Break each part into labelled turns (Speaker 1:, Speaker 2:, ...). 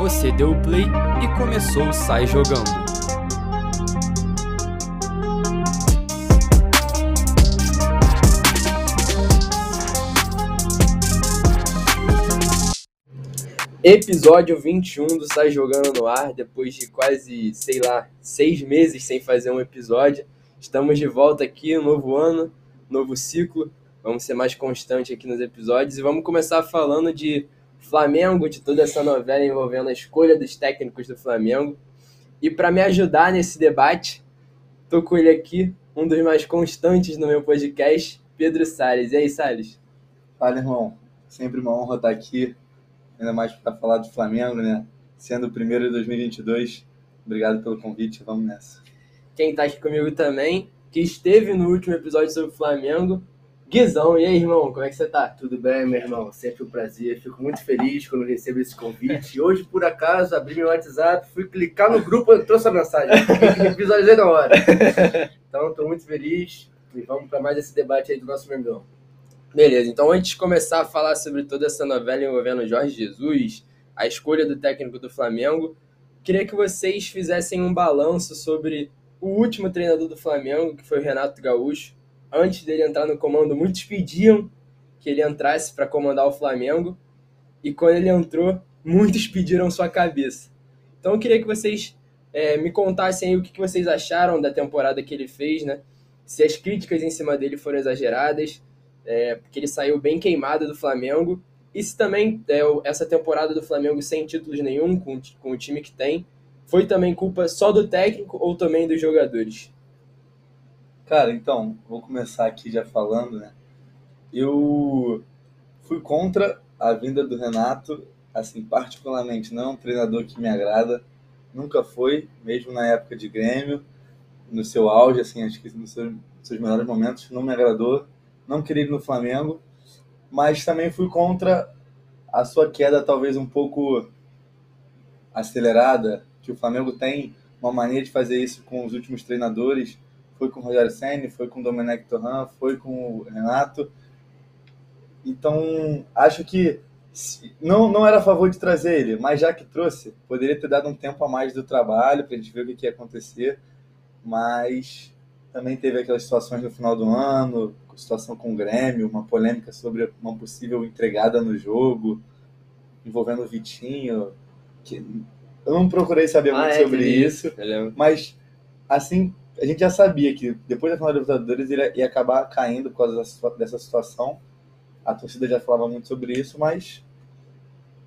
Speaker 1: Você deu o play e começou o Sai Jogando. Episódio 21 do Sai Jogando no Ar, depois de quase, sei lá, seis meses sem fazer um episódio. Estamos de volta aqui, novo ano, novo ciclo. Vamos ser mais constantes aqui nos episódios e vamos começar falando de Flamengo, de toda essa novela envolvendo a escolha dos técnicos do Flamengo. E para me ajudar nesse debate, tô com ele aqui, um dos mais constantes no meu podcast, Pedro Salles. E aí, Salles?
Speaker 2: Fala, irmão. Sempre uma honra estar aqui, ainda mais para falar do Flamengo, né? Sendo o primeiro de 2022. Obrigado pelo convite, vamos nessa.
Speaker 1: Quem tá aqui comigo também, que esteve no último episódio sobre o Flamengo, Guizão, e aí, irmão, como é que você tá?
Speaker 3: Tudo bem, meu irmão? Sempre um prazer. Fico muito feliz quando recebo esse convite. Hoje, por acaso, abri meu WhatsApp, fui clicar no grupo trouxe a mensagem. Visualizei na hora. Então, estou muito feliz. E vamos para mais esse debate aí do nosso Mengão.
Speaker 1: Beleza, então antes de começar a falar sobre toda essa novela envolvendo Jorge Jesus, a escolha do técnico do Flamengo, queria que vocês fizessem um balanço sobre o último treinador do Flamengo, que foi o Renato Gaúcho antes dele entrar no comando, muitos pediam que ele entrasse para comandar o Flamengo. E quando ele entrou, muitos pediram sua cabeça. Então eu queria que vocês é, me contassem o que, que vocês acharam da temporada que ele fez, né? Se as críticas em cima dele foram exageradas, é, porque ele saiu bem queimado do Flamengo. E se também é, essa temporada do Flamengo sem títulos nenhum, com, com o time que tem, foi também culpa só do técnico ou também dos jogadores?
Speaker 2: Cara, então, vou começar aqui já falando, né? Eu fui contra a vinda do Renato, assim, particularmente, não é um treinador que me agrada, nunca foi, mesmo na época de Grêmio, no seu auge, assim, acho que nos seus, seus melhores momentos, não me agradou, não queria ir no Flamengo, mas também fui contra a sua queda talvez um pouco acelerada, que o Flamengo tem uma mania de fazer isso com os últimos treinadores, foi com o Rogério Senni, foi com o Domenech Torran, foi com o Renato. Então, acho que não, não era a favor de trazer ele, mas já que trouxe, poderia ter dado um tempo a mais do trabalho para a gente ver o que, ia acontecer. Mas também teve aquelas situações no final do ano, situação com o Grêmio, uma polêmica sobre uma possível entregada no jogo, envolvendo o Vitinho. Que eu não procurei saber ah, muito é, sobre isso, mas assim a gente já sabia que depois da final da Libertadores ele ia acabar caindo por causa dessa situação. A torcida já falava muito sobre isso, mas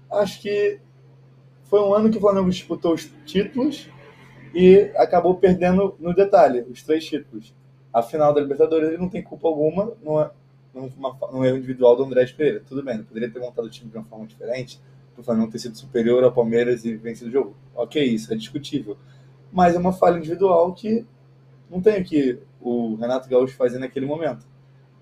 Speaker 2: acho que foi um ano que o Flamengo disputou os títulos e acabou perdendo no detalhe, os três títulos. A final da Libertadores ele não tem culpa alguma numa, numa, num erro individual do André Pereira. Tudo bem, poderia ter montado o time de uma forma diferente, para o Flamengo ter sido superior ao Palmeiras e vencido o jogo. Ok, isso é discutível. Mas é uma falha individual que não tem o que o Renato Gaúcho fazer naquele momento.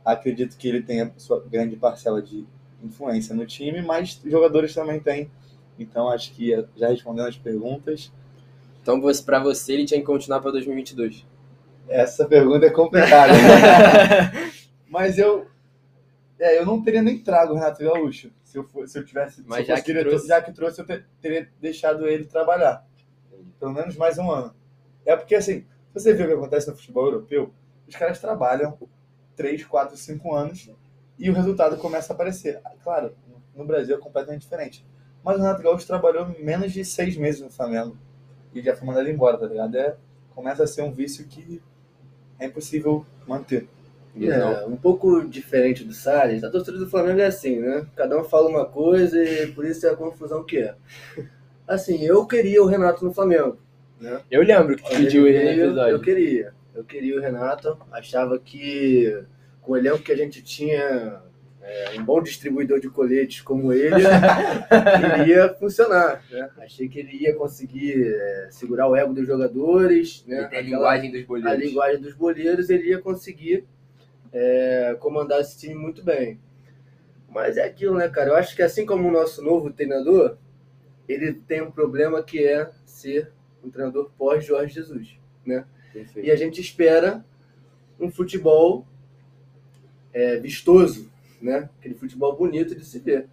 Speaker 2: Acredito que ele tenha sua grande parcela de influência no time, mas jogadores também têm. Então acho que já respondendo as perguntas.
Speaker 1: Então para você ele tinha que continuar para 2022.
Speaker 2: Essa pergunta é complicada. mas eu é, eu não teria nem trago o Renato Gaúcho se eu, for, se eu tivesse.
Speaker 1: Mas
Speaker 2: se
Speaker 1: já, que diretor,
Speaker 2: trouxe... já que trouxe, eu teria deixado ele trabalhar. Pelo menos mais um ano. É porque assim, você vê o que acontece no futebol europeu? Os caras trabalham 3, 4, 5 anos e o resultado começa a aparecer. Claro, no Brasil é completamente diferente. Mas o Renato Gaúcho trabalhou menos de seis meses no Flamengo e já foi mandado embora, tá ligado? É, começa a ser um vício que é impossível manter.
Speaker 3: É, um pouco diferente do Salles, a torcida do Flamengo é assim, né? Cada um fala uma coisa e por isso é a confusão que é. Assim, eu queria o Renato no Flamengo. Né?
Speaker 1: Eu lembro que tu pediu ele no episódio.
Speaker 3: Eu queria. Eu queria o Renato. Achava que com o elenco que a gente tinha, é, um bom distribuidor de coletes como ele, iria funcionar. Né? Achei que ele ia conseguir é, segurar o ego dos jogadores. Né?
Speaker 1: a linguagem dos boleiros.
Speaker 3: A linguagem dos boleiros, ele ia conseguir é, comandar esse time muito bem. Mas é aquilo, né, cara? Eu acho que assim como o nosso novo treinador, ele tem um problema que é ser um treinador pós Jorge Jesus, né? Perfeito. E a gente espera um futebol é, vistoso, né? Aquele futebol bonito de se ver.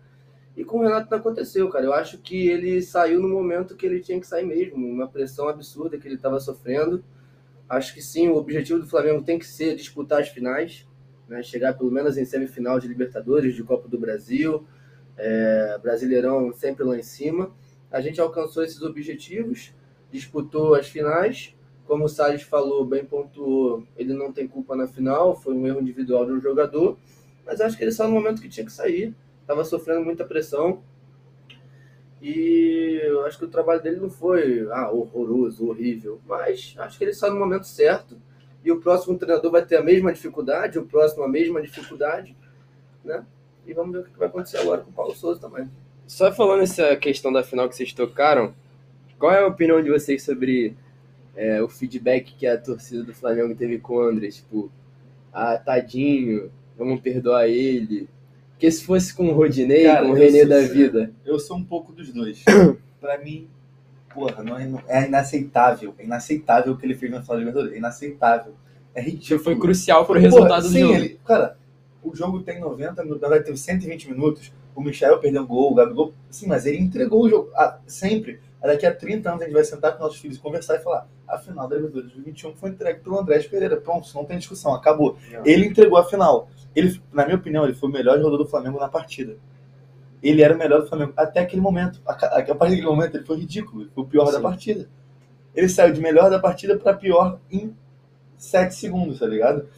Speaker 3: E com o Renato não aconteceu, cara. Eu acho que ele saiu no momento que ele tinha que sair mesmo, uma pressão absurda que ele estava sofrendo. Acho que sim, o objetivo do Flamengo tem que ser disputar as finais, né? chegar pelo menos em semifinal de Libertadores, de Copa do Brasil, é, Brasileirão sempre lá em cima. A gente alcançou esses objetivos, disputou as finais. Como o Salles falou, bem pontuou, ele não tem culpa na final, foi um erro individual de um jogador, mas acho que ele saiu no momento que tinha que sair estava sofrendo muita pressão. E eu acho que o trabalho dele não foi ah, horroroso, horrível, mas acho que ele está no momento certo. E o próximo treinador vai ter a mesma dificuldade, o próximo a mesma dificuldade, né? E vamos ver o que vai acontecer agora com o Paulo Souza também.
Speaker 1: Só falando essa questão da final que vocês tocaram, qual é a opinião de vocês sobre é, o feedback que a torcida do Flamengo teve com o André? Tipo, ah, tadinho, vamos perdoar ele, porque se fosse com o Rodinei, Cara, com o Renê da vida.
Speaker 2: Eu sou um pouco dos dois. pra mim, porra, não é, é, inaceitável. É inaceitável o que ele fez na final Libertadores. É inaceitável. É ridículo.
Speaker 1: Foi crucial pro resultado porra, do sim, jogo. Ele,
Speaker 2: cara, o jogo tem 90 minutos, verdade teve 120 minutos. O Michel perdeu um gol, o Gabigol. Sim, mas ele entregou o jogo ah, sempre. Daqui a 30 anos a gente vai sentar com nossos filhos e conversar e falar: a final da Libertadores 2021 foi entregue pelo Andrés Pereira. Pronto, não tem discussão, acabou. Não. Ele entregou a final. Ele, na minha opinião, ele foi o melhor jogador do Flamengo na partida. Ele era o melhor do Flamengo até aquele momento. A, a, a partir daquele momento ele foi ridículo, ele foi o pior Sim. da partida. Ele saiu de melhor da partida para pior em 7 segundos, tá ligado?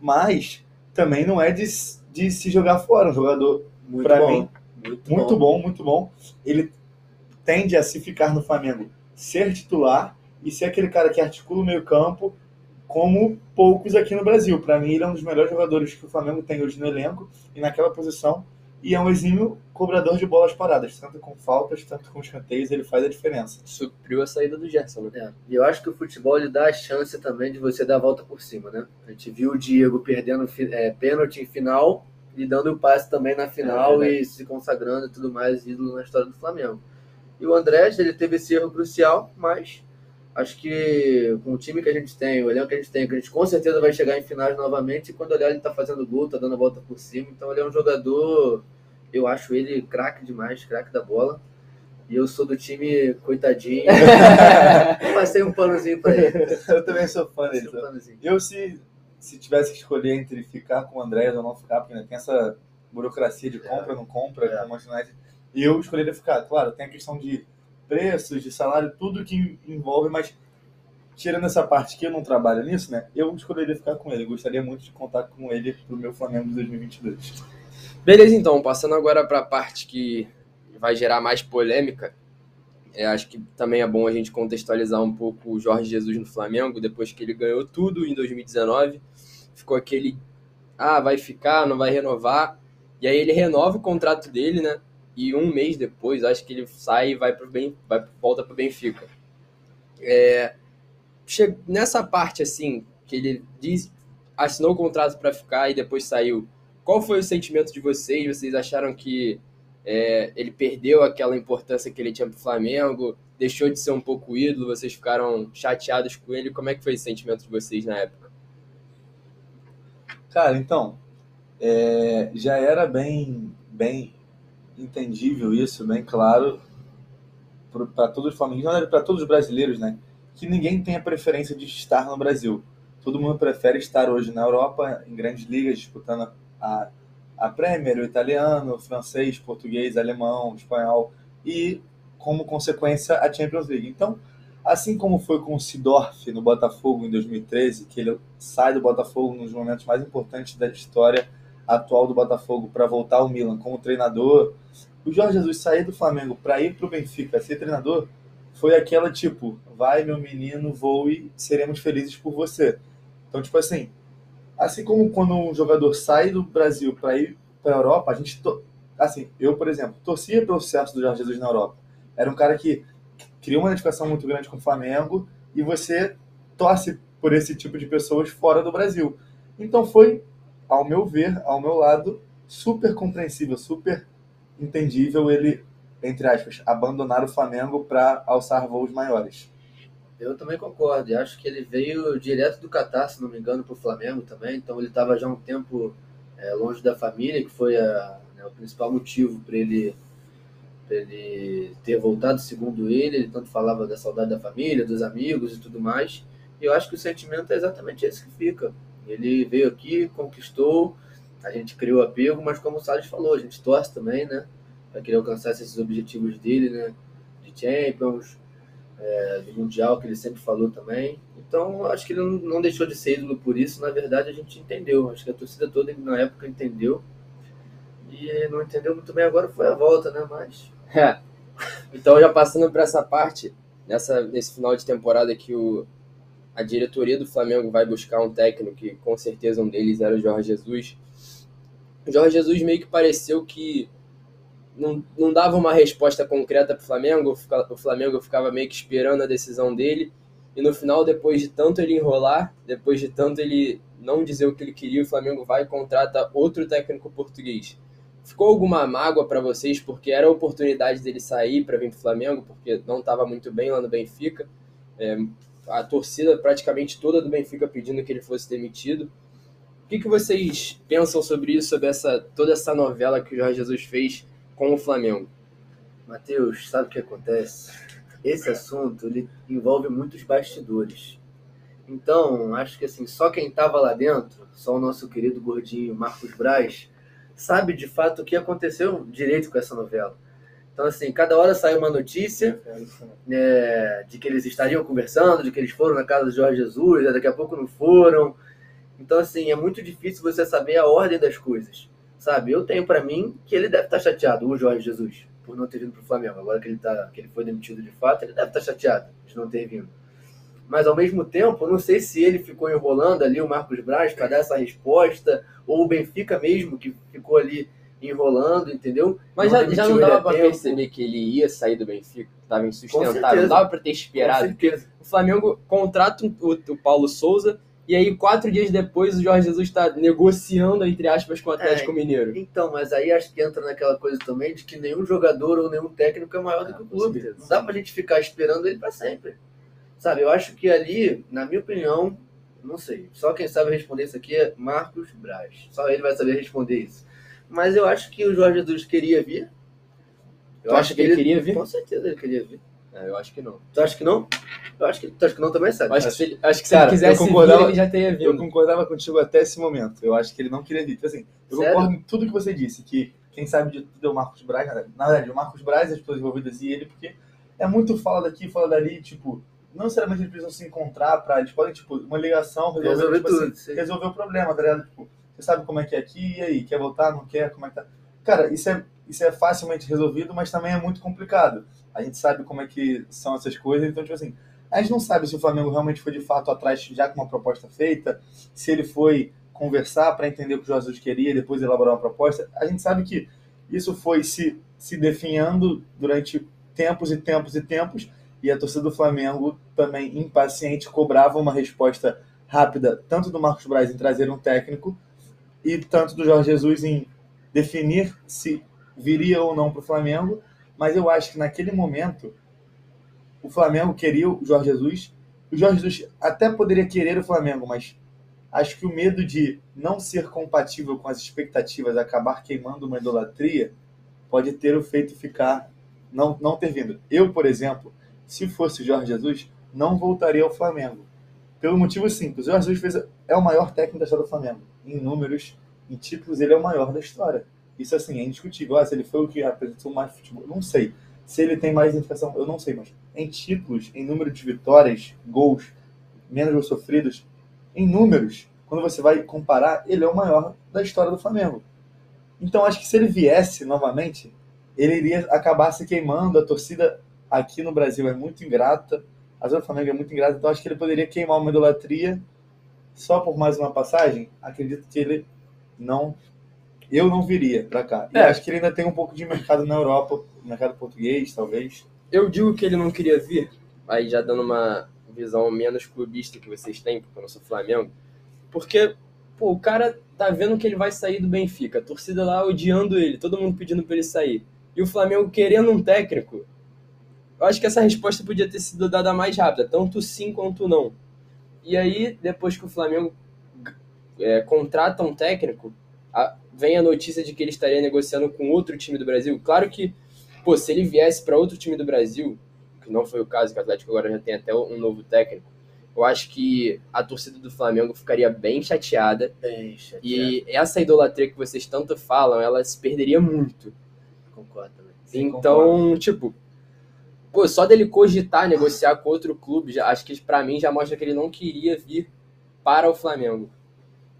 Speaker 2: Mas também não é de, de se jogar fora. Um jogador, para mim, muito, muito bom. bom, muito bom. Ele tende a se ficar no Flamengo, ser titular e ser aquele cara que articula o meio-campo como poucos aqui no Brasil. Para mim, ele é um dos melhores jogadores que o Flamengo tem hoje no elenco e naquela posição. E é um exímio cobrador de bolas paradas, tanto com faltas, tanto com escanteios, ele faz a diferença.
Speaker 1: Supriu a saída do Gerson, né?
Speaker 3: É. E eu acho que o futebol ele dá a chance também de você dar a volta por cima, né? A gente viu o Diego perdendo é, pênalti em final e dando o passe também na final é, e se consagrando e tudo mais, ídolo na história do Flamengo. E o Andrés, ele teve esse erro crucial, mas acho que com o time que a gente tem, o elenco que a gente tem, que a gente com certeza vai chegar em finais novamente, e quando olhar ele tá fazendo gol, tá dando a volta por cima, então ele é um jogador, eu acho ele craque demais, craque da bola. E eu sou do time coitadinho. Passei um panozinho pra ele.
Speaker 2: Eu também sou fã dele. Um eu, se, se tivesse que escolher entre ficar com o André ou não ficar, porque tem essa burocracia de compra, é. não compra, é. com o eu escolheria ficar. Claro, tem a questão de preços, de salário, tudo que envolve, mas tirando essa parte que eu não trabalho nisso, né? Eu escolheria ficar com ele. gostaria muito de contar com ele pro meu Flamengo de 2022.
Speaker 1: Beleza, então, passando agora para a parte que vai gerar mais polêmica. É, acho que também é bom a gente contextualizar um pouco o Jorge Jesus no Flamengo, depois que ele ganhou tudo em 2019. Ficou aquele, ah, vai ficar, não vai renovar. E aí ele renova o contrato dele, né? E um mês depois, acho que ele sai e vai pro bem, vai volta para o Benfica. É, nessa parte assim que ele diz, assinou o contrato para ficar e depois saiu. Qual foi o sentimento de vocês? Vocês acharam que é, ele perdeu aquela importância que ele tinha para o Flamengo? Deixou de ser um pouco ídolo? Vocês ficaram chateados com ele? Como é que foi o sentimento de vocês na época?
Speaker 2: Cara, então, é, já era bem, bem entendível isso, bem claro para todos os flamenguistas, para todos os brasileiros, né? Que ninguém tem a preferência de estar no Brasil. Todo mundo prefere estar hoje na Europa, em grandes ligas, disputando a, a Premier, o italiano, o francês, português, alemão, espanhol e, como consequência, a Champions League. Então, assim como foi com o Sidorf no Botafogo em 2013, que ele sai do Botafogo nos momentos mais importantes da história atual do Botafogo para voltar ao Milan como treinador, o Jorge Jesus sair do Flamengo para ir para o Benfica ser treinador foi aquela tipo, vai meu menino, voe, seremos felizes por você. Então, tipo assim, assim como quando um jogador sai do Brasil para ir para a Europa, a gente, assim, eu, por exemplo, torcia pelo sucesso do Jorge Jesus na Europa. Era um cara que criou uma identificação muito grande com o Flamengo e você torce por esse tipo de pessoas fora do Brasil. Então foi ao meu ver, ao meu lado, super compreensível, super entendível ele, entre aspas, abandonar o Flamengo para alçar voos maiores.
Speaker 3: Eu também concordo, acho que ele veio direto do Catar, se não me engano, para o Flamengo também, então ele estava já um tempo é, longe da família, que foi a, né, o principal motivo para ele ele ter voltado, segundo ele, ele tanto falava da saudade da família, dos amigos e tudo mais. E eu acho que o sentimento é exatamente esse que fica. Ele veio aqui, conquistou, a gente criou apego, mas como o Salles falou, a gente torce também, né? Para que ele alcançasse esses objetivos dele, né? De Champions, é, do Mundial, que ele sempre falou também. Então, acho que ele não, não deixou de ser ídolo por isso. Na verdade, a gente entendeu. Acho que a torcida toda na época entendeu. E não entendeu muito bem agora foi a volta, né? Mas
Speaker 1: é. Então, já passando para essa parte, nessa, nesse final de temporada que o, a diretoria do Flamengo vai buscar um técnico, que com certeza um deles era o Jorge Jesus. O Jorge Jesus meio que pareceu que não, não dava uma resposta concreta para o Flamengo, o Flamengo ficava meio que esperando a decisão dele, e no final, depois de tanto ele enrolar, depois de tanto ele não dizer o que ele queria, o Flamengo vai e contrata outro técnico português. Ficou alguma mágoa para vocês porque era a oportunidade dele sair para vir para o Flamengo, porque não estava muito bem lá no Benfica. É, a torcida praticamente toda do Benfica pedindo que ele fosse demitido. O que, que vocês pensam sobre isso, sobre essa, toda essa novela que o Jorge Jesus fez com o Flamengo?
Speaker 3: Matheus, sabe o que acontece? Esse assunto ele envolve muitos bastidores. Então, acho que assim, só quem estava lá dentro, só o nosso querido gordinho Marcos Braz, sabe de fato o que aconteceu direito com essa novela. Então, assim, cada hora sai uma notícia é, de que eles estariam conversando, de que eles foram na casa do Jorge Jesus, daqui a pouco não foram. Então, assim, é muito difícil você saber a ordem das coisas, sabe? Eu tenho para mim que ele deve estar chateado, o Jorge Jesus, por não ter vindo para o Flamengo. Agora que ele, tá, que ele foi demitido de fato, ele deve estar chateado de não ter vindo. Mas, ao mesmo tempo, eu não sei se ele ficou enrolando ali o Marcos Braz para dar essa resposta, ou o Benfica mesmo, que ficou ali enrolando, entendeu?
Speaker 1: Mas já, já não dava para perceber que ele ia sair do Benfica, estava insustentável, não dava para ter esperado. O Flamengo contrata o, o, Paulo Souza e aí quatro dias depois o Jorge Jesus está negociando, entre aspas, com o Atlético
Speaker 3: é,
Speaker 1: Mineiro.
Speaker 3: Então, mas aí acho que entra naquela coisa também de que nenhum jogador ou nenhum técnico é maior do que o clube. Não dá pra gente ficar esperando ele para sempre. Sabe, eu acho que ali, na minha opinião, não sei. Só quem sabe responder isso aqui é Marcos Braz. Só ele vai saber responder isso. Mas eu acho que o Jorge Jesus queria vir.
Speaker 1: Eu tu acha que ele, ele queria vir?
Speaker 3: Com certeza ele queria vir.
Speaker 1: É, eu acho que não.
Speaker 3: Tu acha que não? Eu acho que, tu acha que não também sabe.
Speaker 1: Eu acho, que se ele, acho que se Cara, ele quisesse vir, ele já teria vindo.
Speaker 2: Eu concordava contigo até esse momento. Eu acho que ele não queria vir. Tipo assim, eu Sério? concordo com tudo que você disse, que quem sabe de tudo é o Marcos Braz. Na verdade, o Marcos Braz, as pessoas envolvidas e ele, porque é muito fala daqui, fala dali, tipo, não necessariamente eles precisam se encontrar para eles podem, tipo, uma ligação, resolver, resolver tipo, tudo, assim, resolver o problema, tá ligado? Tipo, você sabe como é que é aqui, e aí, quer voltar, não quer, como é que tá? Cara, isso é, isso é facilmente resolvido, mas também é muito complicado. A gente sabe como é que são essas coisas, então, tipo assim, a gente não sabe se o Flamengo realmente foi de fato atrás já com uma proposta feita, se ele foi conversar para entender o que o Jesus queria, depois elaborar uma proposta. A gente sabe que isso foi se, se definhando durante tempos e tempos e tempos, e a torcida do Flamengo também impaciente cobrava uma resposta rápida, tanto do Marcos Braz em trazer um técnico e tanto do Jorge Jesus em definir se viria ou não para o Flamengo. Mas eu acho que naquele momento o Flamengo queria o Jorge Jesus. O Jorge Jesus até poderia querer o Flamengo, mas acho que o medo de não ser compatível com as expectativas, acabar queimando uma idolatria, pode ter o feito ficar não, não ter vindo. Eu, por exemplo, se fosse Jorge Jesus, não voltaria ao Flamengo. Pelo motivo simples, o Jorge Jesus fez, é o maior técnico da história do Flamengo. Em números, em títulos, ele é o maior da história. Isso, assim, é indiscutível. Ah, se ele foi o que apresentou mais futebol, não sei. Se ele tem mais identificação, eu não sei, mas em títulos, em número de vitórias, gols, menos gols sofridos, em números, quando você vai comparar, ele é o maior da história do Flamengo. Então, acho que se ele viesse novamente, ele iria acabar se queimando, a torcida aqui no Brasil é muito ingrata, a Zona Flamengo é muito ingrata, então acho que ele poderia queimar uma idolatria só por mais uma passagem. Acredito que ele não. Eu não viria para cá. É. E acho que ele ainda tem um pouco de mercado na Europa, mercado português, talvez.
Speaker 1: Eu digo que ele não queria vir, aí já dando uma visão menos clubista que vocês têm, porque eu não sou Flamengo, porque pô, o cara tá vendo que ele vai sair do Benfica, a torcida lá odiando ele, todo mundo pedindo para ele sair. E o Flamengo querendo um técnico eu acho que essa resposta podia ter sido dada mais rápida, tanto sim quanto não. E aí, depois que o Flamengo é, contrata um técnico, a, vem a notícia de que ele estaria negociando com outro time do Brasil. Claro que pô, se ele viesse para outro time do Brasil, que não foi o caso, que o Atlético agora já tem até um novo técnico, eu acho que a torcida do Flamengo ficaria bem chateada.
Speaker 3: Bem, chateado.
Speaker 1: E essa idolatria que vocês tanto falam, ela se perderia muito.
Speaker 3: Concordo também.
Speaker 2: Sim,
Speaker 1: então, tipo, pô, só dele cogitar negociar com outro clube, já, acho que pra mim já mostra que ele não queria vir para o Flamengo.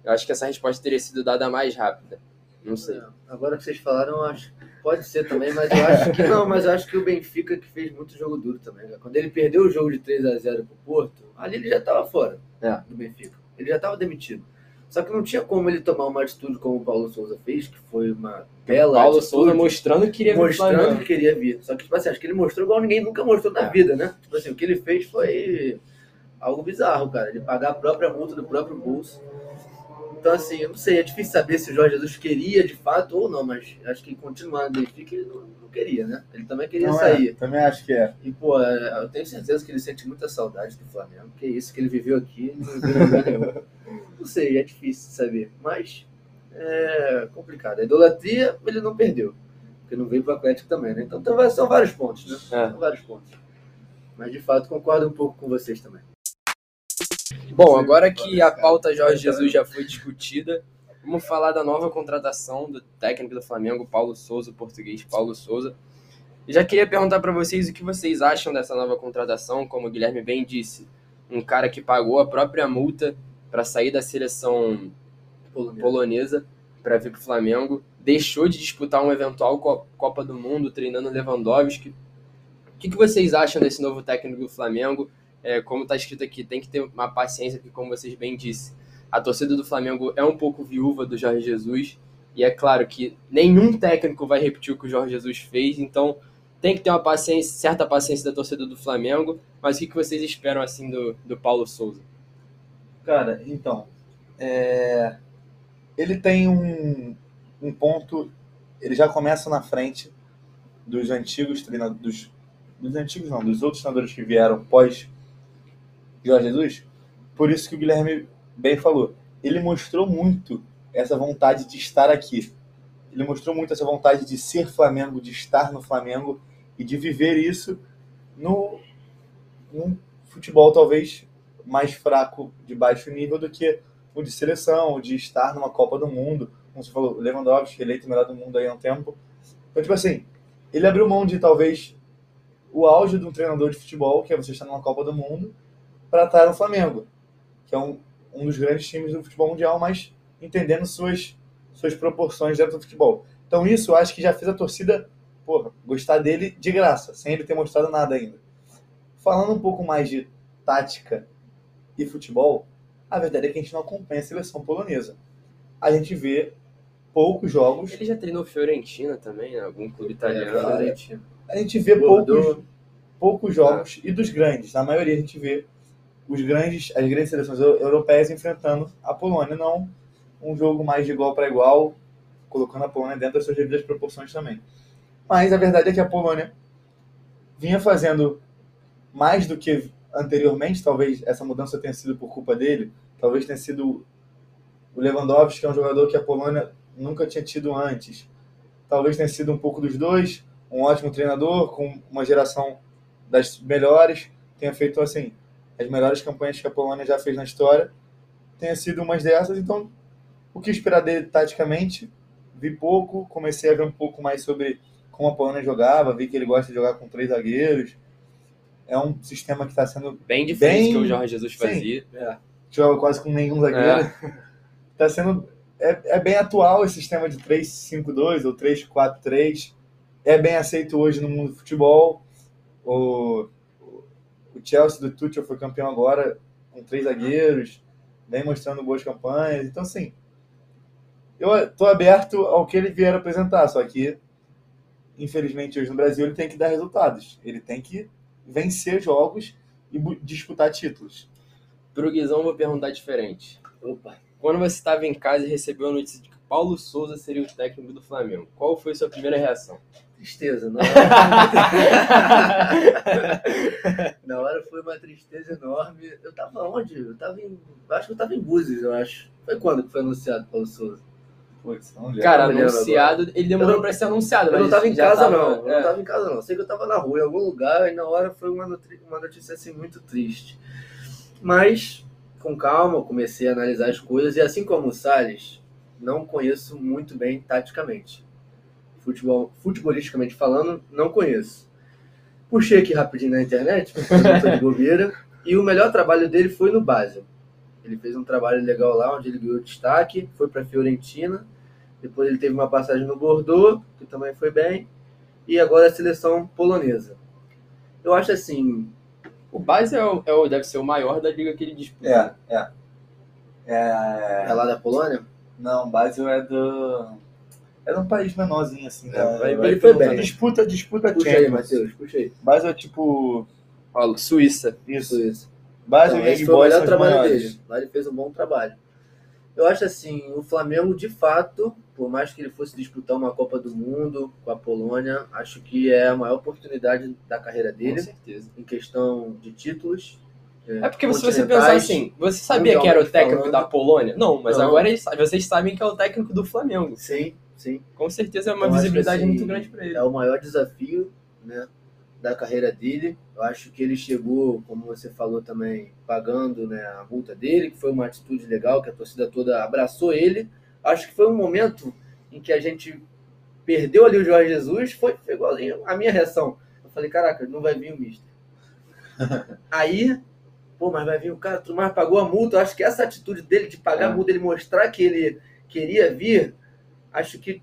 Speaker 1: Eu acho que essa resposta teria sido dada mais rápida. Não sei.
Speaker 3: É, Agora que vocês falaram, acho pode ser também, mas eu acho que não, mas eu acho que o Benfica que fez muito jogo duro também. né? Quando ele perdeu o jogo de 3 a 0 pro Porto, ali ele já estava fora
Speaker 1: É.
Speaker 3: do Benfica. Ele já estava demitido. Só que não tinha como ele tomar uma atitude como o Paulo Souza fez, que foi uma bela
Speaker 1: Paulo
Speaker 3: atitude,
Speaker 1: Souza mostrando que queria vir pro
Speaker 3: mostrando que queria vir. Só que, tipo assim, acho que ele mostrou igual ninguém nunca mostrou na
Speaker 1: É.
Speaker 3: vida, né? Tipo assim, o que ele fez foi algo bizarro, cara. Ele pagar a própria multa do próprio bolso. Então, assim, eu não sei, é difícil saber se o Jorge Jesus queria de fato ou não, mas acho que continuar no Benfica ele não, não queria, né? Ele também queria
Speaker 2: Não é,
Speaker 3: sair.
Speaker 2: também acho que é.
Speaker 3: E, pô, é, eu tenho certeza que ele sente muita saudade do Flamengo, que é isso que ele viveu aqui, não viveu lugar nenhum. Não sei, é difícil de saber, mas é complicado. A idolatria ele não perdeu, porque não veio pro Atlético também, né? Então são vários pontos, né?
Speaker 1: É.
Speaker 3: São vários pontos. Mas, de fato, concordo um pouco com vocês também.
Speaker 1: Bom, agora que a pauta Jorge Jesus já foi discutida, vamos falar da nova contratação do técnico do Flamengo, Paulo Souza, o português Paulo Souza. Já queria perguntar para vocês o que vocês acham dessa nova contratação, como o Guilherme bem disse, um cara que pagou a própria multa para sair da seleção polonesa para vir para o Flamengo, deixou de disputar uma eventual Co- Copa do Mundo treinando Lewandowski. O que, que vocês acham desse novo técnico do Flamengo? É, como está escrito aqui, tem que ter uma paciência, porque como vocês bem disse, a torcida do Flamengo é um pouco viúva do Jorge Jesus, e é claro que nenhum técnico vai repetir o que o Jorge Jesus fez, então tem que ter uma paciência, certa paciência da torcida do Flamengo, mas o que, que vocês esperam assim do, do Paulo Souza?
Speaker 2: Cara, então, é, ele tem um, um ponto, ele já começa na frente dos antigos treinadores, dos, dos antigos não, dos outros treinadores que vieram pós Jorge Jesus, por isso que o Guilherme bem falou, ele mostrou muito essa vontade de estar aqui, ele mostrou muito essa vontade de ser Flamengo, de estar no Flamengo e de viver isso no, num futebol talvez mais fraco de baixo nível do que o de seleção, o de estar numa Copa do Mundo. Como você falou, Lewandowski eleito melhor do mundo aí há um tempo. Então, tipo assim, ele abriu mão de talvez o auge de um treinador de futebol, que é você estar numa Copa do Mundo, para estar no Flamengo, que é um, um dos grandes times do futebol mundial, mas entendendo suas, suas proporções dentro do futebol. Então, isso eu acho que já fez a torcida porra, gostar dele de graça, sem ele ter mostrado nada ainda. Falando um pouco mais de tática e futebol, a verdade é que a gente não acompanha a seleção polonesa. A gente vê poucos jogos,
Speaker 1: Ele já treinou Fiorentina também, né? algum clube
Speaker 3: É,
Speaker 1: italiano.
Speaker 3: Fiorentina.
Speaker 2: a gente vê
Speaker 3: Bordeaux.
Speaker 2: poucos, poucos jogos e dos grandes. Na maioria a gente vê os grandes, as grandes seleções eu- europeias enfrentando a Polônia, não um jogo mais de igual para igual, colocando a Polônia dentro das suas devidas proporções também. Mas a verdade é que a Polônia vinha fazendo mais do que anteriormente, talvez essa mudança tenha sido por culpa dele, talvez tenha sido o Lewandowski, que é um jogador que a Polônia nunca tinha tido antes. Talvez tenha sido um pouco dos dois, um ótimo treinador, com uma geração das melhores, tenha feito assim as melhores campanhas que a Polônia já fez na história, tenha sido umas dessas. Então, o que esperar dele taticamente? Vi pouco, comecei a ver um pouco mais sobre como a Polônia jogava, vi que ele gosta de jogar com três zagueiros. É um sistema que está sendo
Speaker 1: Bem diferente
Speaker 2: Bem-
Speaker 1: do que o Jorge Jesus
Speaker 2: Sim.
Speaker 1: fazia.
Speaker 2: joga quase com nenhum zagueiro. Tá sendo é, é bem atual esse sistema de 3-5-2 ou 3-4-3. É bem aceito hoje no mundo do futebol. O, o Chelsea do Tuchel foi campeão agora com três zagueiros, vem mostrando boas campanhas. Então, assim, eu tô aberto ao que ele vier apresentar, só que, infelizmente, hoje no Brasil ele tem que dar resultados. Ele tem que vencer jogos e disputar títulos.
Speaker 1: Pro Guizão, vou perguntar diferente.
Speaker 3: Opa.
Speaker 1: Quando você estava em casa e recebeu a notícia de que Paulo Souza seria o técnico do Flamengo, qual foi a sua primeira reação?
Speaker 3: Tristeza, não Na hora foi uma tristeza enorme. Eu tava onde? Eu tava em. Acho que eu tava em Búzios, eu acho. Foi quando que foi anunciado Paulo Souza?
Speaker 2: Putz, não lembro.
Speaker 1: Cara, anunciado, ele demorou
Speaker 3: Eu
Speaker 1: pra ser anunciado,
Speaker 3: Eu não tava em casa,
Speaker 1: tava-
Speaker 3: não. Eu
Speaker 1: é.
Speaker 3: não tava em casa, não. Sei que eu tava na rua, em algum lugar, e na hora foi uma uma notícia assim muito triste. Mas, com calma, eu comecei a analisar as coisas, e assim como o Salles, não conheço muito bem taticamente. Futebol, futebolisticamente falando, não conheço. Puxei aqui rapidinho na internet, porque eu não tô de bobeira, e o melhor trabalho dele foi no Basel. Ele fez um trabalho legal lá, onde ele ganhou destaque, foi para Fiorentina, depois ele teve uma passagem no Bordeaux, que também foi bem, e agora a seleção polonesa. Eu acho assim,
Speaker 1: O Base é o, é o- deve ser o maior da liga que ele disputa.
Speaker 2: É, é. É.
Speaker 3: é lá da Polônia?
Speaker 2: Não, Basel é do. É de um país menorzinho, assim.
Speaker 1: É,
Speaker 2: da-
Speaker 1: vai-
Speaker 3: vai- foi bem.
Speaker 2: Disputa, disputa
Speaker 3: Puxa aí,
Speaker 2: Champions.
Speaker 3: Matheus, puxa aí.
Speaker 2: Basel é tipo.
Speaker 1: Fala, Suíça.
Speaker 2: Isso.
Speaker 3: Isso.
Speaker 2: Basel
Speaker 3: Então,
Speaker 2: e
Speaker 3: foi o melhor trabalho
Speaker 2: maiores.
Speaker 3: dele. Lá ele fez um bom trabalho. Eu acho assim, o Flamengo, de fato, por mais que ele fosse disputar uma Copa do Mundo com a Polônia, acho que é a maior oportunidade da carreira
Speaker 1: Com
Speaker 3: dele
Speaker 1: certeza.
Speaker 3: em questão de títulos.
Speaker 1: É porque se você pensar assim, você sabia que era o técnico
Speaker 3: falando.
Speaker 1: da Polônia? Não, mas
Speaker 3: Não.
Speaker 1: agora vocês sabem que é o técnico do Flamengo.
Speaker 3: Sim, sim.
Speaker 1: Com certeza é uma
Speaker 3: Eu que,
Speaker 1: visibilidade
Speaker 3: assim,
Speaker 1: muito grande pra ele.
Speaker 3: É o maior desafio né, da carreira dele. Eu acho que ele chegou, como você falou também, pagando né, a multa dele, que foi uma atitude legal, que a torcida toda abraçou ele. Acho que foi um momento em que a gente perdeu ali o Jorge Jesus, foi, foi igualzinho a minha reação. Eu falei, caraca, não vai vir o Mister. Aí, pô, mas vai vir o cara, tudo mais pagou a multa. Eu acho que essa atitude dele de pagar
Speaker 1: É.
Speaker 3: a multa, ele mostrar que ele queria vir, acho que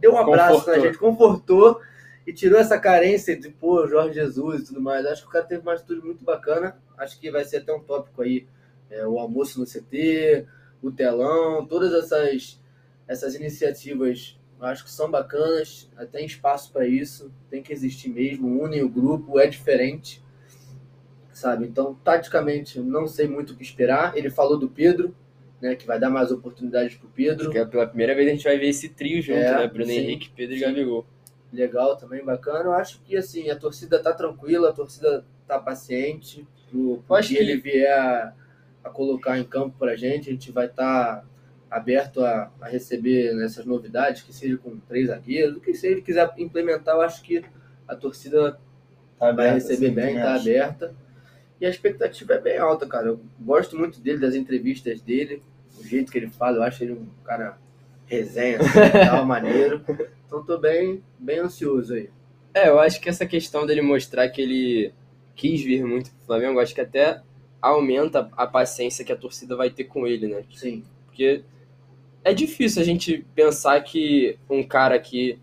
Speaker 3: deu um abraço
Speaker 1: Confortou.
Speaker 3: na gente, confortou e tirou essa carência de, pô, Jorge Jesus e tudo mais. Acho que o cara teve uma atitude muito bacana. Acho que vai ser até um tópico aí, é, o almoço no CT, o telão, todas essas, essas iniciativas, acho que são bacanas, tem espaço para isso, tem que existir mesmo, unem o grupo, é diferente, sabe? Então, taticamente, não sei muito o que esperar. Ele falou do Pedro, né, que vai dar mais oportunidades pro Pedro.
Speaker 1: Acho que é pela primeira vez a gente vai ver esse trio junto,
Speaker 3: É,
Speaker 1: né? Bruno
Speaker 3: sim.
Speaker 1: Henrique, Pedro e
Speaker 3: Sim.
Speaker 1: Gabigol.
Speaker 3: legal também, bacana. Eu acho que assim, a torcida tá tranquila, a torcida tá paciente. Pro, pro
Speaker 1: acho
Speaker 3: que ele vier a, a colocar em campo pra gente, a gente vai estar aberto a, a receber essas novidades, que seja com três zagueiros, o que se ele quiser implementar, eu acho que a torcida
Speaker 2: Tá
Speaker 3: vai
Speaker 2: aberto,
Speaker 3: receber
Speaker 2: assim,
Speaker 3: bem, tá
Speaker 2: acho.
Speaker 3: aberta. E a expectativa é bem alta, cara. Eu gosto muito dele, das entrevistas dele, o jeito que ele fala, eu acho ele um cara resenha, assim, tal, maneiro. Então tô bem, bem ansioso aí.
Speaker 1: É, eu acho que essa questão dele mostrar que ele quis vir muito pro Flamengo, acho que até aumenta a paciência que a torcida vai ter com ele, né?
Speaker 3: Sim,
Speaker 1: Porque é difícil a gente pensar que um cara que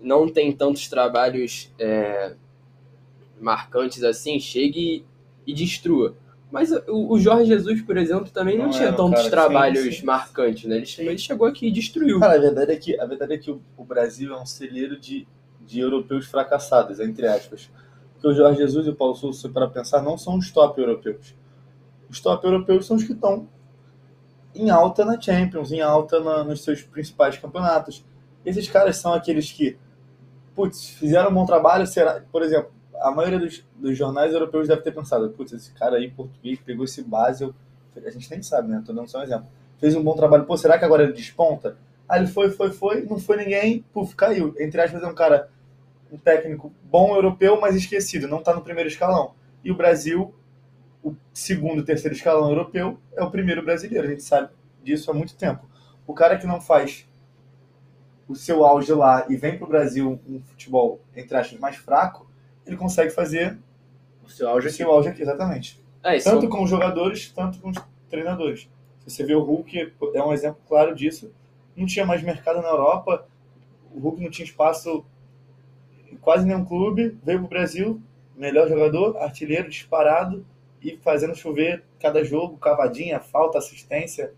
Speaker 1: não tem tantos trabalhos é, marcantes assim chegue e, destrua. Mas o, Jorge Jesus, por exemplo, também não,
Speaker 2: Não
Speaker 1: tinha
Speaker 2: um
Speaker 1: tantos trabalhos
Speaker 2: sim, sim.
Speaker 1: marcantes, né? Ele, ele chegou aqui e destruiu.
Speaker 2: Cara, a verdade é que, a verdade é que o, o Brasil é um celeiro de, de europeus fracassados, entre aspas. Porque o Jorge Jesus e o Paulo Souza, para pensar, não são os top europeus. Os top europeus são os que estão em alta na Champions, em alta na- nos seus principais campeonatos. Esses caras são aqueles que, putz, fizeram um bom trabalho, será, por exemplo, a maioria dos, dos jornais europeus deve ter pensado, putz, esse cara aí, português, pegou esse Basel, a gente nem sabe, né? Tô dando só um exemplo. Fez um bom trabalho, pô, será que agora ele desponta? Aí ele foi, foi, foi, não foi ninguém, puf, caiu. Entre aspas, é um cara, um técnico bom europeu, mas esquecido, não tá no primeiro escalão. E o Brasil, o segundo, terceiro escalão europeu, é o primeiro brasileiro, a gente sabe disso há muito tempo. O cara que não faz o seu auge lá e vem pro Brasil um futebol, entre aspas, mais fraco, ele consegue fazer
Speaker 3: o seu auge
Speaker 2: o
Speaker 3: aqui.
Speaker 2: seu auge aqui, exatamente.
Speaker 1: É, isso
Speaker 2: Tanto com os jogadores, tanto com os treinadores. Você vê o Hulk, é um exemplo claro disso. Não tinha mais mercado na Europa, o Hulk não tinha espaço em quase nenhum clube, veio pro Brasil, melhor jogador, artilheiro disparado e fazendo chover cada jogo, cavadinha, falta, assistência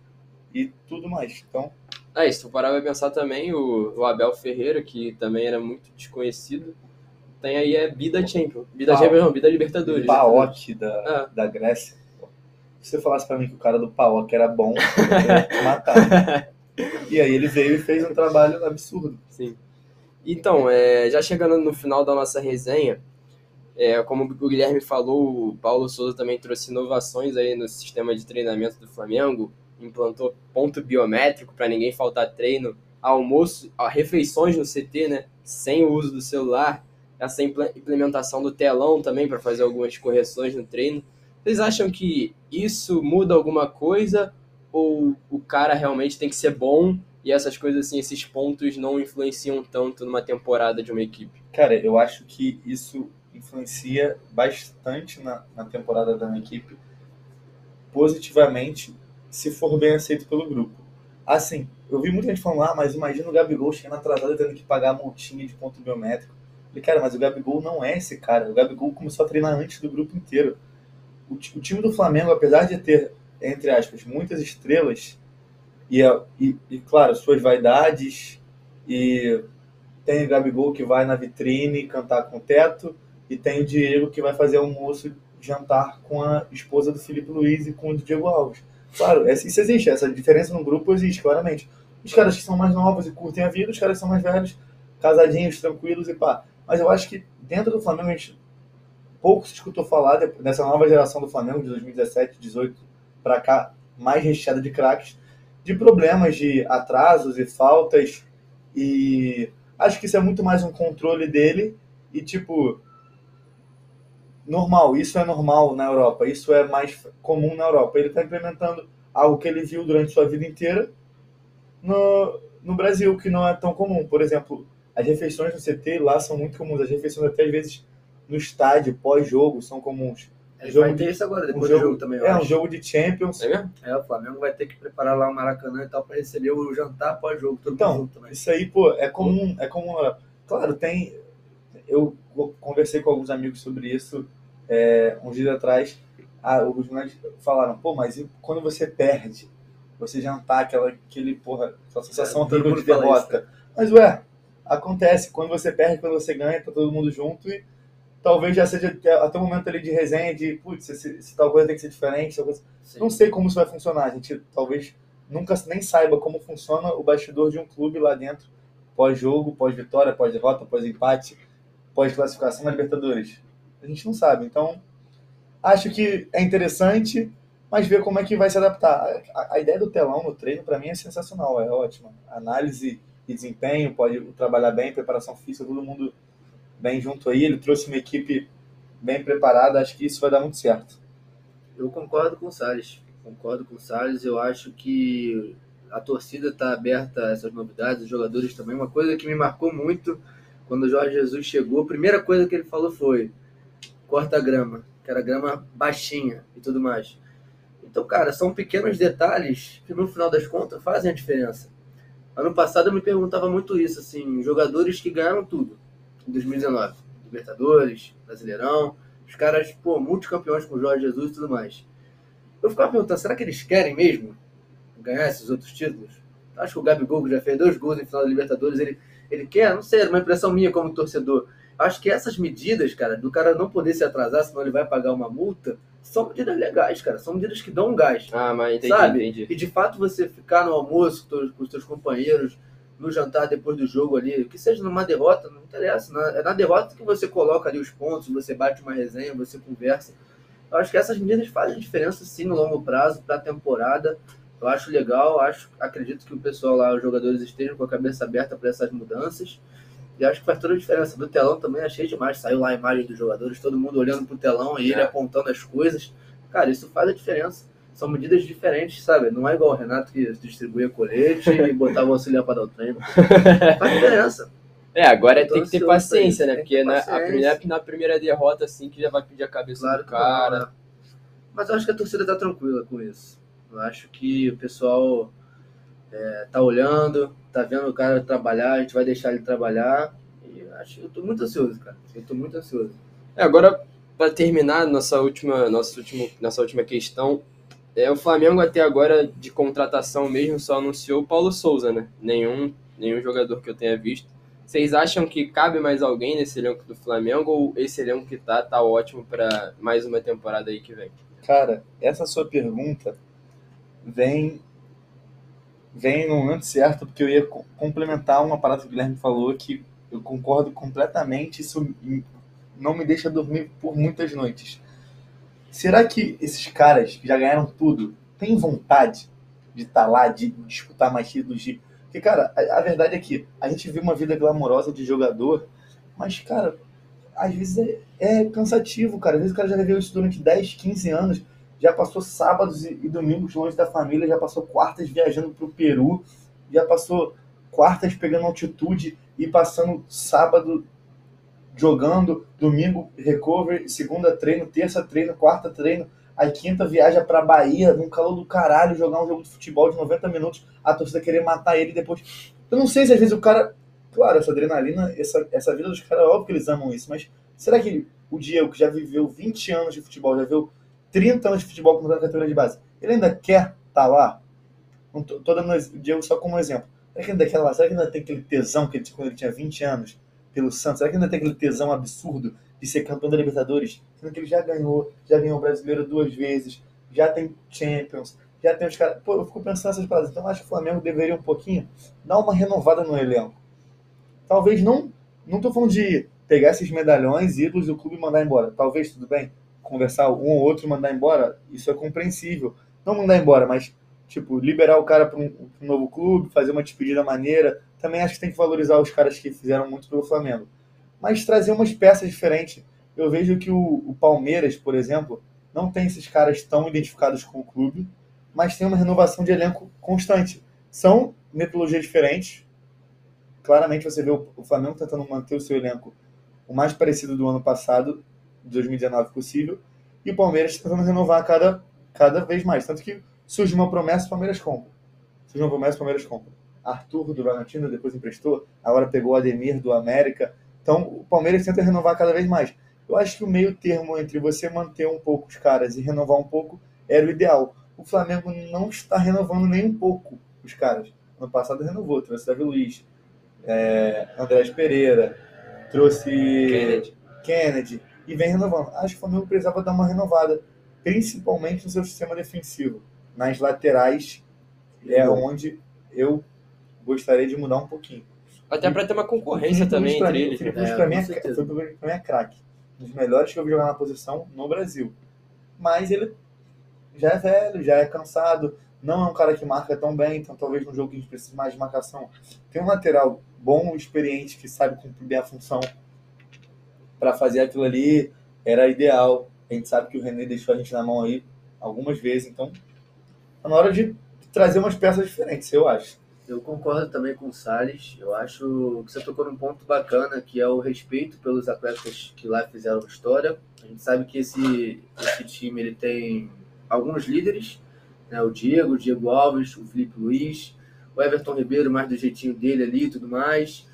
Speaker 2: e tudo mais. Então,
Speaker 1: É, se tu parar pra pensar também, o, o Abel Ferreira, que também era muito desconhecido, tem aí é Bida Champions. Bida
Speaker 2: Pau.
Speaker 1: Champions não, Bida Libertadores.
Speaker 2: o Paok da,
Speaker 1: É.
Speaker 2: da Grécia. Se você falasse pra mim que o cara do Paok era bom, eu ia matar. e aí ele veio e fez um trabalho absurdo.
Speaker 1: Sim. Então, é, já chegando no final da nossa resenha, é, como o Guilherme falou, o Paulo Souza também trouxe inovações aí no sistema de treinamento do Flamengo, implantou ponto biométrico para ninguém faltar treino almoço, refeições no CT, né? Sem o uso do celular, essa implementação do telão também para fazer algumas correções no treino. Vocês acham que isso muda alguma coisa ou o cara realmente tem que ser bom e essas coisas assim, esses pontos não influenciam tanto numa temporada de uma equipe?
Speaker 2: Cara, eu acho que isso influencia bastante na, na temporada da uma equipe positivamente se for bem aceito pelo grupo. Assim, eu vi muita gente falando, ah, mas imagina o Gabigol chegando atrasado e tendo que pagar a multinha de ponto biométrico. Falei, cara, mas o Gabigol não é esse cara. O Gabigol começou a treinar antes do grupo inteiro. O, o time do Flamengo, apesar de ter, entre aspas, muitas estrelas, e, e, e claro, suas vaidades, e tem o Gabigol que vai na vitrine cantar com o teto, e tem o Diego que vai fazer almoço, jantar com a esposa do Felipe Luiz e com o Diego Alves. Claro, isso existe, essa diferença no grupo existe, claramente. Os caras que são mais novos e curtem a vida, os caras que são mais velhos, casadinhos, tranquilos e pá. Mas eu acho que dentro do Flamengo a gente pouco se escutou falar dessa nova geração do Flamengo de 2017, 18 para cá, mais recheada de craques, de problemas de atrasos e faltas e acho que isso é muito mais um controle dele e tipo normal, isso é normal na Europa, isso é mais comum na Europa. Ele está implementando algo que ele viu durante sua vida inteira no, no Brasil, que não é tão comum. Por exemplo, as refeições no CT lá são muito comuns, as refeições até às vezes no estádio, pós-jogo, são comuns.
Speaker 3: É, jogo vai ter isso agora, depois
Speaker 2: um jogo,
Speaker 3: do jogo também.
Speaker 2: é,
Speaker 3: acho.
Speaker 2: um jogo de Champions.
Speaker 1: É mesmo?
Speaker 3: É, o Flamengo vai ter que preparar lá o Maracanã e tal para receber o jantar pós-jogo, todo
Speaker 2: então,
Speaker 3: mundo junto também.
Speaker 2: Isso aí, pô, é comum, é comum. Claro, tem. Eu conversei com alguns amigos sobre isso é, uns dias atrás, ah, os moleques falaram, pô, mas quando você perde, você jantar aquela, aquele, porra, aquela sensação
Speaker 3: É, todo
Speaker 2: horrível
Speaker 3: mundo
Speaker 2: de derrota. Mas, ué, acontece, quando você perde, quando você ganha, tá todo mundo junto e talvez já seja até o momento ali de resenha, de, putz, se, se tal coisa tem que ser diferente, coisa... Não sei como isso vai funcionar, a gente talvez nunca nem saiba como funciona o bastidor de um clube lá dentro, pós-jogo, pós-vitória, pós-derrota, pós-empate, pós-classificação na Libertadores. A gente não sabe, então acho que é interessante, mas ver como é que vai se adaptar. A, a ideia do telão no treino, para mim, é sensacional, é ótima. Análise e desempenho, pode trabalhar bem, preparação física, todo mundo bem junto aí. Ele trouxe uma equipe bem preparada, acho que isso vai dar muito certo.
Speaker 3: Eu concordo com o Salles. Concordo com o Salles. Eu acho que a torcida está aberta a essas novidades, os jogadores também. Uma coisa que me marcou muito quando o Jorge Jesus chegou, a primeira coisa que ele falou foi: corta a grama, que era grama baixinha e tudo mais. Então, cara, são pequenos detalhes que no final das contas fazem a diferença. Ano passado eu me perguntava muito isso, assim, jogadores que ganharam tudo em 2019, Libertadores, Brasileirão, os caras, pô, multicampeões com o Jorge Jesus e tudo mais. Eu ficava perguntando, será que eles querem mesmo ganhar esses outros títulos? Acho que o Gabigol, que já fez dois gols em final da Libertadores, ele, ele quer, não sei, era uma impressão minha como torcedor. Acho que essas medidas, cara, do cara não poder se atrasar, senão ele vai pagar uma multa, são medidas legais, cara. São medidas que dão um gás.
Speaker 1: Ah, mas entendi,
Speaker 3: Sabe?
Speaker 1: entendi.
Speaker 3: E de fato você ficar no almoço com, os seus companheiros, no jantar depois do jogo ali, que seja numa derrota, não interessa. né? É na derrota que você coloca ali os pontos, você bate uma resenha, você conversa. Eu acho que essas medidas fazem diferença sim no longo prazo, para a temporada. Eu acho legal, acho, acredito que o pessoal lá, os jogadores estejam com a cabeça aberta para essas mudanças. E acho que faz toda a diferença. Do telão também achei demais. Saiu lá a imagem dos jogadores, todo mundo olhando pro telão e ele
Speaker 1: É.
Speaker 3: apontando as coisas. Cara, isso faz a diferença. São medidas diferentes, sabe? Não é igual o Renato que distribuía colete e botava o auxiliar para dar o treino. Faz diferença.
Speaker 1: É, agora tem que ter paciência, né? Porque na, a
Speaker 3: paciência.
Speaker 1: primeira, na primeira derrota, assim, que já vai pedir a cabeça
Speaker 3: Claro
Speaker 1: do cara.
Speaker 3: não, né? Mas eu acho que a torcida tá tranquila com isso. Eu acho que o pessoal é, tá olhando, tá vendo o cara trabalhar, a gente vai deixar ele trabalhar. E eu acho eu tô muito ansioso, cara. Eu tô muito ansioso.
Speaker 1: É, agora, para terminar nossa última, nossa, última, nossa última questão, é, o Flamengo até agora, de contratação mesmo, só anunciou o Paulo Souza, né? Nenhum, nenhum jogador que eu tenha visto. Vocês acham que cabe mais alguém nesse elenco do Flamengo ou esse elenco que tá, tá ótimo para mais uma temporada aí que vem?
Speaker 2: Cara, essa sua pergunta vem vem no momento certo, porque eu ia co- complementar uma parada que o Guilherme falou que eu concordo completamente, isso não me deixa dormir por muitas noites. Será que esses caras que já ganharam tudo têm vontade de estar lá, de disputar mais títulos, de Porque, cara, a, a verdade é que a gente vive uma vida glamourosa de jogador, mas, cara, às vezes é, é cansativo, cara. Às vezes o cara já viveu isso durante 10, 15 anos, já passou sábados e, domingos longe da família, já passou quartas viajando pro Peru, já passou quartas pegando altitude e passando sábado jogando, domingo recover, segunda treino, terça treino, quarta treino, aí quinta viaja pra Bahia, num calor do caralho, jogar um jogo de futebol de 90 minutos, a torcida querer matar ele depois. Eu não sei se às vezes o cara. Claro, essa adrenalina, essa, essa vida dos caras, é óbvio que eles amam isso, mas será que o Diego, que já viveu 20 anos de futebol, já viveu 30 anos de futebol com a categoria de base, ele ainda quer estar tá lá? Não dando o Diego só como exemplo. Será que ainda quer lá? Será que ainda tem aquele tesão que ele tinha quando ele tinha 20 anos? pelo Santos? Será que ainda tem aquele tesão absurdo de ser campeão da Libertadores? Sendo que ele já ganhou, já ganhou o Brasileiro duas vezes, já tem Champions, já tem os caras. Pô, eu fico pensando nessas paradas. Então, acho que o Flamengo deveria um pouquinho dar uma renovada no elenco. Talvez não. Não tô falando de pegar esses medalhões, ídolos do clube e mandar embora. Talvez, tudo bem, conversar um ou outro mandar embora, isso é compreensível. Não mandar embora, mas, tipo, liberar o cara para um, um novo clube, fazer uma despedida maneira, também acho que tem que valorizar os caras que fizeram muito pelo Flamengo. Mas trazer umas peças diferentes. Eu vejo que o, o Palmeiras, por exemplo, não tem esses caras tão identificados com o clube, mas tem uma renovação de elenco constante. São metodologias diferentes. Claramente você vê o Flamengo tentando manter o seu elenco o mais parecido do ano passado, 2019 possível, e o Palmeiras tentando renovar cada, cada vez mais. Tanto que surge uma promessa, o Palmeiras compra. Surge uma promessa, o Palmeiras compra. Arthur do Bragantino, depois emprestou, agora pegou o Ademir do América. Então o Palmeiras tenta renovar cada vez mais. Eu acho que o meio termo entre você manter um pouco os caras e renovar um pouco era o ideal. O Flamengo não está renovando nem um pouco os caras. No passado renovou, trouxe Davi Luiz, é, Andrés Pereira, trouxe Kennedy. Kennedy e vem renovando. Acho que o Flamengo precisava dar uma renovada, principalmente no seu sistema defensivo. Nas laterais é onde eu gostaria de mudar um pouquinho.
Speaker 1: Até para ter uma concorrência também entre
Speaker 2: mim,
Speaker 1: eles.
Speaker 2: Felipe Luiz, é, para mim, é, Felipe é craque. Um dos melhores que eu vi jogar na posição no Brasil. Mas ele já é velho, já é cansado, não é um cara que marca tão bem, então talvez no jogo que a gente precise mais de marcação. Tem um lateral bom, experiente, que sabe cumprir a função para fazer aquilo ali, era ideal. A gente sabe que o René deixou a gente na mão aí algumas vezes, então tá na hora de trazer umas peças diferentes, eu acho.
Speaker 3: Eu concordo também com o Salles. Eu acho que você tocou num ponto bacana, que é o respeito pelos atletas que lá fizeram história. A gente sabe que esse, esse time ele tem alguns líderes, né? o Diego, o Diego Alves, o Felipe Luiz, o Everton Ribeiro, mais do jeitinho dele ali e tudo mais.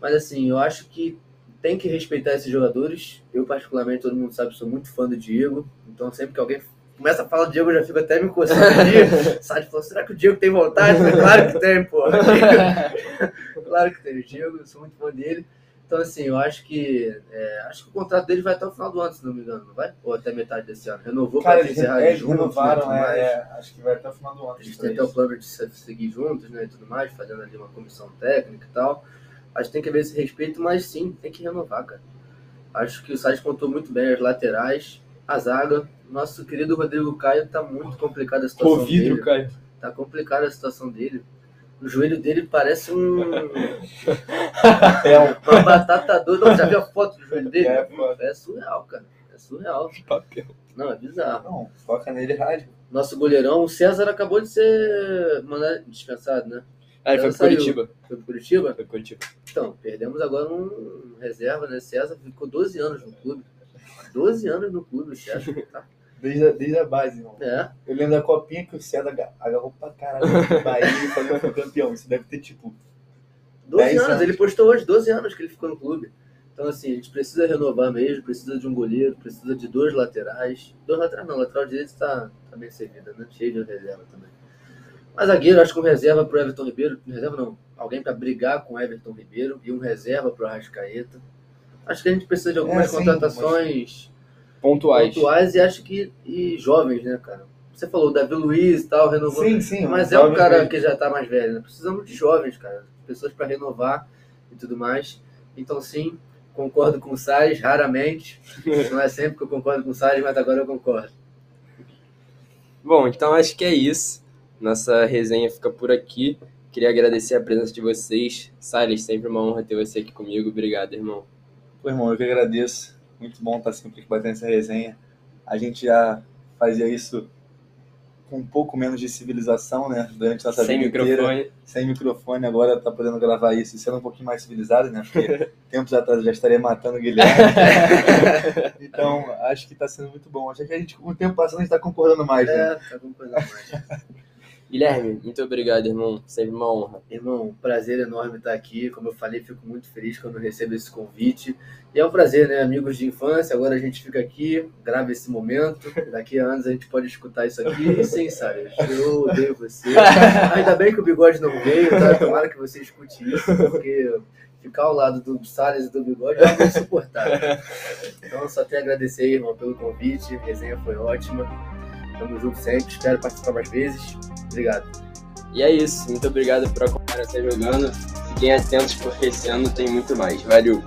Speaker 3: Mas assim, eu acho que tem que respeitar esses jogadores. Eu, particularmente, todo mundo sabe, sou muito fã do Diego. Então, sempre que alguém começa a falar do Diego, eu já fico até me coçando aqui. Sade falou, será que o Diego tem vontade? Claro que tem, pô. claro que tem. O Diego, eu sou muito fã dele. Então, assim, eu acho que é, acho que o contrato dele vai até o final do ano, se não me engano, não vai? Ou até metade desse ano. Renovou
Speaker 2: para encerrar eles juntos, renovaram, né, é, acho que vai até o final do ano.
Speaker 3: Eles têm até o plano de seguir juntos, né, e tudo mais, fazendo ali uma comissão técnica e tal. Acho que tem que haver esse respeito, mas sim, tem que renovar, cara. Acho que o Sade contou muito bem as laterais, a zaga, nosso querido Rodrigo Caio tá muito complicada a situação
Speaker 1: Covid,
Speaker 3: dele.
Speaker 1: Caio.
Speaker 3: Tá complicada a situação dele. O joelho dele parece um. uma batata doida. Já viu a foto do joelho dele? É, é surreal, cara. É surreal.
Speaker 1: Papel.
Speaker 3: Não, é bizarro.
Speaker 2: Não, foca nele rádio.
Speaker 3: Nosso goleirão, o César acabou de ser mandado dispensado, né?
Speaker 1: Ah, ele foi pro Curitiba.
Speaker 3: Foi pro Curitiba?
Speaker 1: Foi pro Curitiba.
Speaker 3: Então, perdemos agora um reserva, né? César ficou 12 anos no clube. 12 anos no clube, César. Tá?
Speaker 2: Desde a, desde a base, irmão.
Speaker 3: É.
Speaker 2: Eu lembro da copinha que o César agarrou pra caralho no Bahia e falou que foi campeão. Isso deve ter, tipo.
Speaker 3: 12 anos. anos, ele postou hoje 12 anos que ele ficou no clube. Então, assim, a gente precisa renovar mesmo, precisa de um goleiro, precisa de dois laterais. Dois laterais não, lateral direito está tá bem servida, né? Cheio de reserva também. Mas zagueiro, acho que um reserva pro Everton Ribeiro. Reserva não, alguém para brigar com o Everton Ribeiro e um reserva pro Arrascaeta. Acho que a gente precisa de algumas é, contratações
Speaker 1: pontuais.
Speaker 3: pontuais e acho que e jovens, né, cara? Você falou Davi Luiz e tal, renovou.
Speaker 2: Sim, sim.
Speaker 3: Mas é um cara que já tá mais velho, né? Precisamos de jovens, cara. Pessoas para renovar e tudo mais. Então, sim, concordo com o Salles, raramente. Não é sempre que eu concordo com o Salles, mas agora eu concordo.
Speaker 1: Bom, então acho que é isso. Nossa resenha fica por aqui. Queria agradecer a presença de vocês. Salles, sempre uma honra ter você aqui comigo. Obrigado, irmão.
Speaker 2: Pô, irmão, eu que agradeço. Muito bom estar sempre aqui batendo essa resenha. A gente já fazia isso com um pouco menos de civilização, né? Durante nossa
Speaker 1: Sem
Speaker 2: vida
Speaker 1: microfone.
Speaker 2: inteira. Sem microfone. Agora tá podendo gravar isso e sendo um pouquinho mais civilizado, né? Porque tempos atrás eu já estaria matando o Guilherme. então, acho que tá sendo muito bom. Acho que a gente, com o tempo passando, a gente tá concordando mais, né?
Speaker 3: É, tá acompanhando mais.
Speaker 1: Guilherme, muito obrigado, irmão. Sempre uma honra.
Speaker 3: Irmão, prazer enorme estar aqui. Como eu falei, fico muito feliz quando recebo esse convite. E é um prazer, né? Amigos de infância, agora a gente fica aqui, grava esse momento. Daqui a anos a gente pode escutar isso aqui sem Salles. Eu odeio você. Ainda bem que o bigode não veio, tá? Tomara que você escute isso, porque ficar ao lado do Salles e do bigode é algo insuportável. Então, só tenho a agradecer, irmão, pelo convite. A resenha foi ótima. Tamo junto sempre. Espero participar mais vezes. Obrigado.
Speaker 1: E é isso. Muito obrigado por acompanhar até jogando. Fiquem atentos porque esse ano tem muito mais. Valeu!